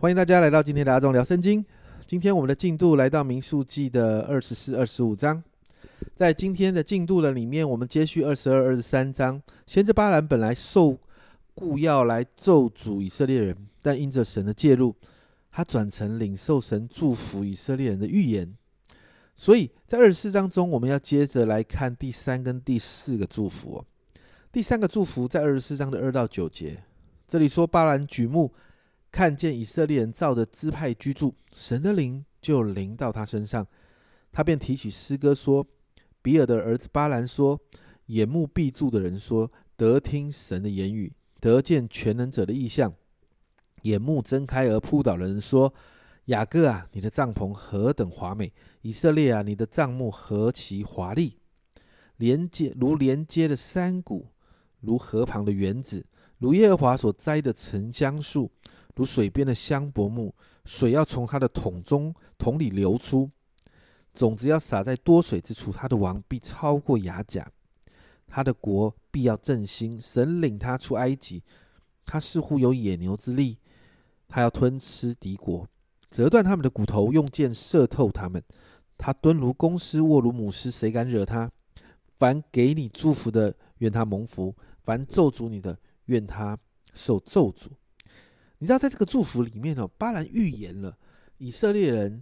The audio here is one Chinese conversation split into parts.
欢迎大家来到今天的阿忠聊圣经。今天我们的进度来到民数记的二十四、二十五章。在今天的进度的里面，我们接续二十二、二十三章。先知巴兰本来受雇要来咒诅以色列人，但因着神的介入，他转成领受神祝福以色列人的预言。所以在二十四章中，我们要接着来看第三跟第四个祝福。第三个祝福在二十四章的二到九节，这里说巴兰举目。看见以色列人照着支派居住，神的灵就临到他身上，他便提起诗歌说：“比尔的儿子巴兰说，眼目闭住的人说，得听神的言语，得见全能者的意象；眼目睁开而扑倒的人说，雅各啊，你的帐篷何等华美！以色列啊，你的帐幕何其华丽！连接如连接的山谷，如河旁的园子，如耶和华所栽的沉香树。”如水边的香柏木，水要从它的桶中桶里流出，种子要撒在多水之处，他的王必超过雅甲，他的国必要振兴。神领他出埃及，他似乎有野牛之力，他要吞吃敌国，折断他们的骨头，用箭射透他们。他蹲如公狮，卧如母狮，谁敢惹他？凡给你祝福的，愿他蒙福；凡咒诅你的，愿他受咒诅。你知道，在这个祝福里面哦，巴兰预言了以色列人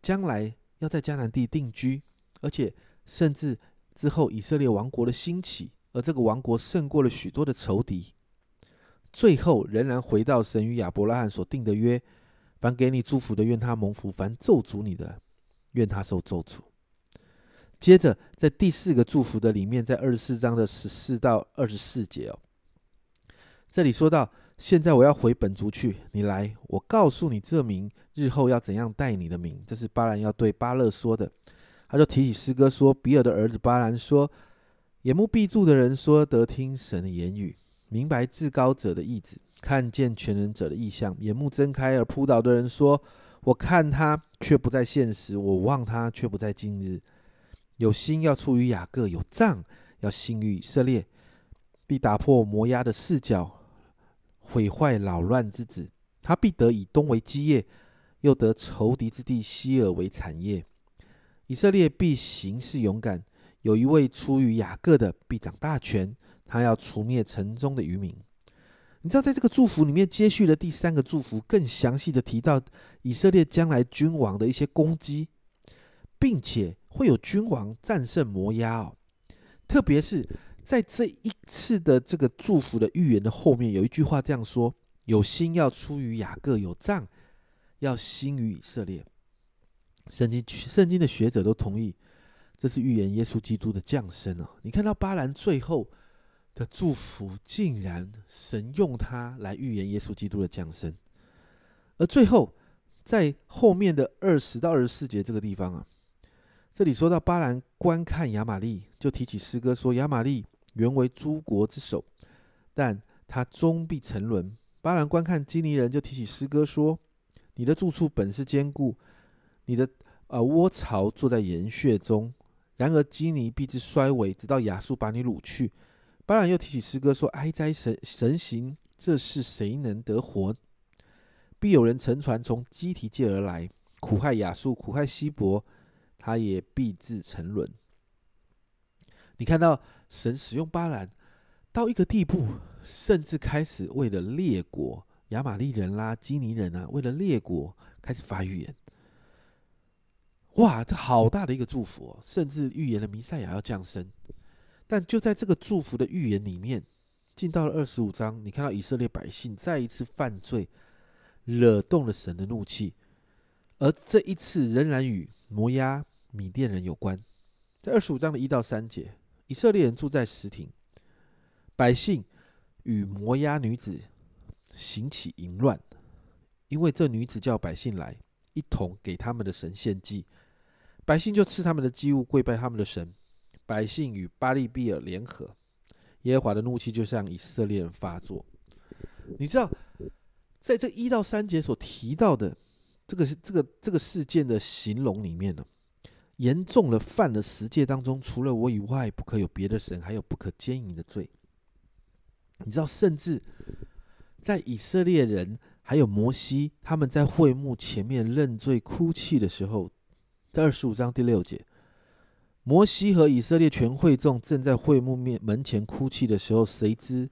将来要在迦南地定居，而且甚至之后以色列王国的兴起，而这个王国胜过了许多的仇敌，最后仍然回到神与亚伯拉罕所定的约：凡给你祝福的，愿他蒙福；凡咒诅你的，愿他受咒诅。接着，在第四个祝福的里面，在二十四章的十四到二十四节哦，这里说到。现在我要回本族去，你来，我告诉你这名日后要怎样带你的名。这是巴兰要对巴勒说的。他就提起诗歌说：“比尔的儿子巴兰说，眼目闭住的人说得听神的言语，明白至高者的意志，看见全能者的意象。眼目睁开而扑倒的人说：我看他却不在现实，我望他却不在今日。有心要出于雅各，有杖要兴于以色列，必打破摩押的四角。”毁坏扰乱之子，他必得以东为基业，又得仇敌之地西尔为产业。以色列必行事勇敢，有一位出于雅各的必掌大权，他要除灭城中的渔民。你知道，在这个祝福里面接续的第三个祝福，更详细的提到以色列将来君王的一些攻击，并且会有君王战胜摩押哦，特别是。在这一次的这个祝福的预言的后面，有一句话这样说：“有心要出于雅各，有杖要兴于以色列。”圣经圣经的学者都同意，这是预言耶稣基督的降生啊！你看到巴兰最后的祝福，竟然神用它来预言耶稣基督的降生。而最后在后面的二十到二十四节这个地方啊，这里说到巴兰观看亚玛利，就提起诗歌说：“亚玛利。”原为诸国之首，但他终必沉沦。巴兰观看基尼人，就提起诗歌说：“你的住处本是坚固，你的呃窝巢坐在岩穴中。然而基尼必至衰微，直到亚述把你掳去。”巴兰又提起诗歌说：“哀哉神神行，这是谁能得活？必有人乘船从基提界而来，苦害亚述，苦害希伯，他也必至沉沦。”你看到神使用巴兰到一个地步，甚至开始为了列国亚玛利人啦、基尼人啊，为了列国开始发预言。哇，这好大的一个祝福哦！甚至预言了弥赛亚要降生。但就在这个祝福的预言里面，进到了二十五章，你看到以色列百姓再一次犯罪，惹动了神的怒气，而这一次仍然与摩押、米甸人有关。在二十五章的一到三节。以色列人住在石亭，百姓与摩押女子行起淫乱，因为这女子叫百姓来，一同给他们的神献祭，百姓就吃他们的祭物，跪拜他们的神。百姓与巴利比尔联合，耶和华的怒气就向以色列人发作。你知道，在这一到三节所提到的这个这个这个事件的形容里面呢？严重了，犯了十诫当中除了我以外不可有别的神，还有不可奸淫的罪。你知道，甚至在以色列人还有摩西，他们在会幕前面认罪哭泣的时候，在二十五章第六节，摩西和以色列全会众正在会幕面门前哭泣的时候，谁知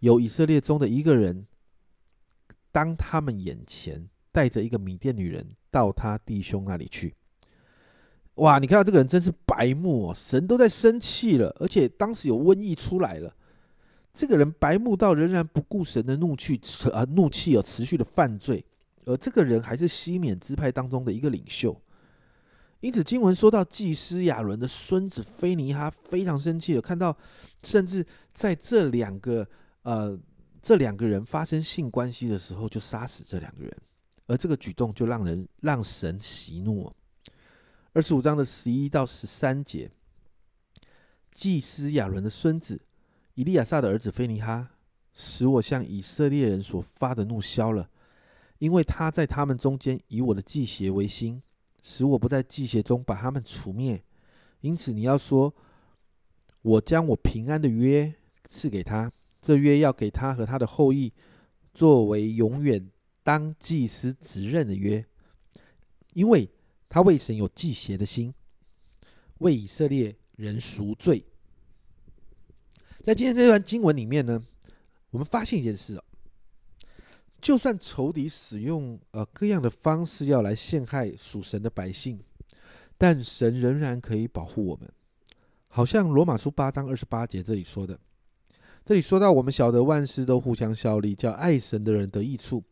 有以色列中的一个人，当他们眼前带着一个米甸女人到他弟兄那里去。哇！你看到这个人真是白目哦，神都在生气了，而且当时有瘟疫出来了。这个人白目到仍然不顾神的怒气，啊怒气而持续的犯罪，而这个人还是西缅支派当中的一个领袖。因此经文说到祭司亚伦的孙子菲尼哈非常生气了，看到甚至在这两个呃这两个人发生性关系的时候就杀死这两个人，而这个举动就让人让神息怒。二十五章的十一到十三节，祭司亚伦的孙子以利亚撒的儿子菲尼哈，使我向以色列人所发的怒消了，因为他在他们中间以我的祭邪为心，使我不在祭邪中把他们除灭。因此你要说，我将我平安的约赐给他，这约要给他和他的后裔，作为永远当祭司职任的约，因为。他为神有祭邪的心，为以色列人赎罪。在今天这段经文里面呢，我们发现一件事哦，就算仇敌使用呃各样的方式要来陷害属神的百姓，但神仍然可以保护我们。好像罗马书八章二十八节这里说的，这里说到我们晓得万事都互相效力，叫爱神的人得益处，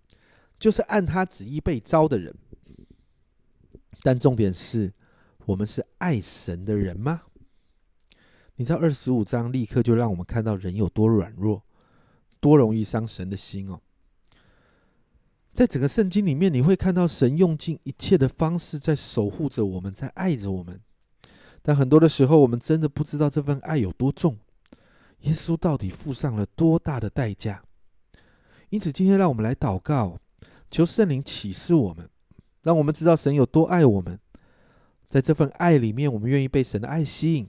就是按他旨意被招的人。但重点是，我们是爱神的人吗？你知道二十五章立刻就让我们看到人有多软弱，多容易伤神的心哦。在整个圣经里面，你会看到神用尽一切的方式在守护着我们，在爱着我们。但很多的时候，我们真的不知道这份爱有多重，耶稣到底付上了多大的代价。因此，今天让我们来祷告，求圣灵启示我们。让我们知道神有多爱我们，在这份爱里面，我们愿意被神的爱吸引，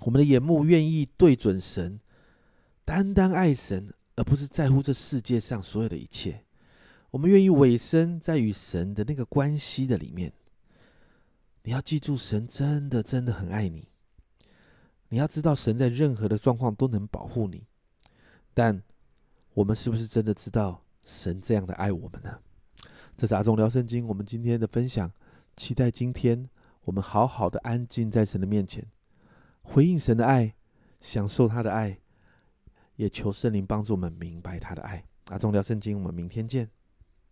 我们的眼目愿意对准神，单单爱神，而不是在乎这世界上所有的一切。我们愿意委身在与神的那个关系的里面。你要记住，神真的真的很爱你。你要知道，神在任何的状况都能保护你。但我们是不是真的知道神这样的爱我们呢？这是阿忠聊圣经，我们今天的分享。期待今天我们好好的安静在神的面前，回应神的爱，享受他的爱，也求圣灵帮助我们明白他的爱。阿忠聊圣经，我们明天见。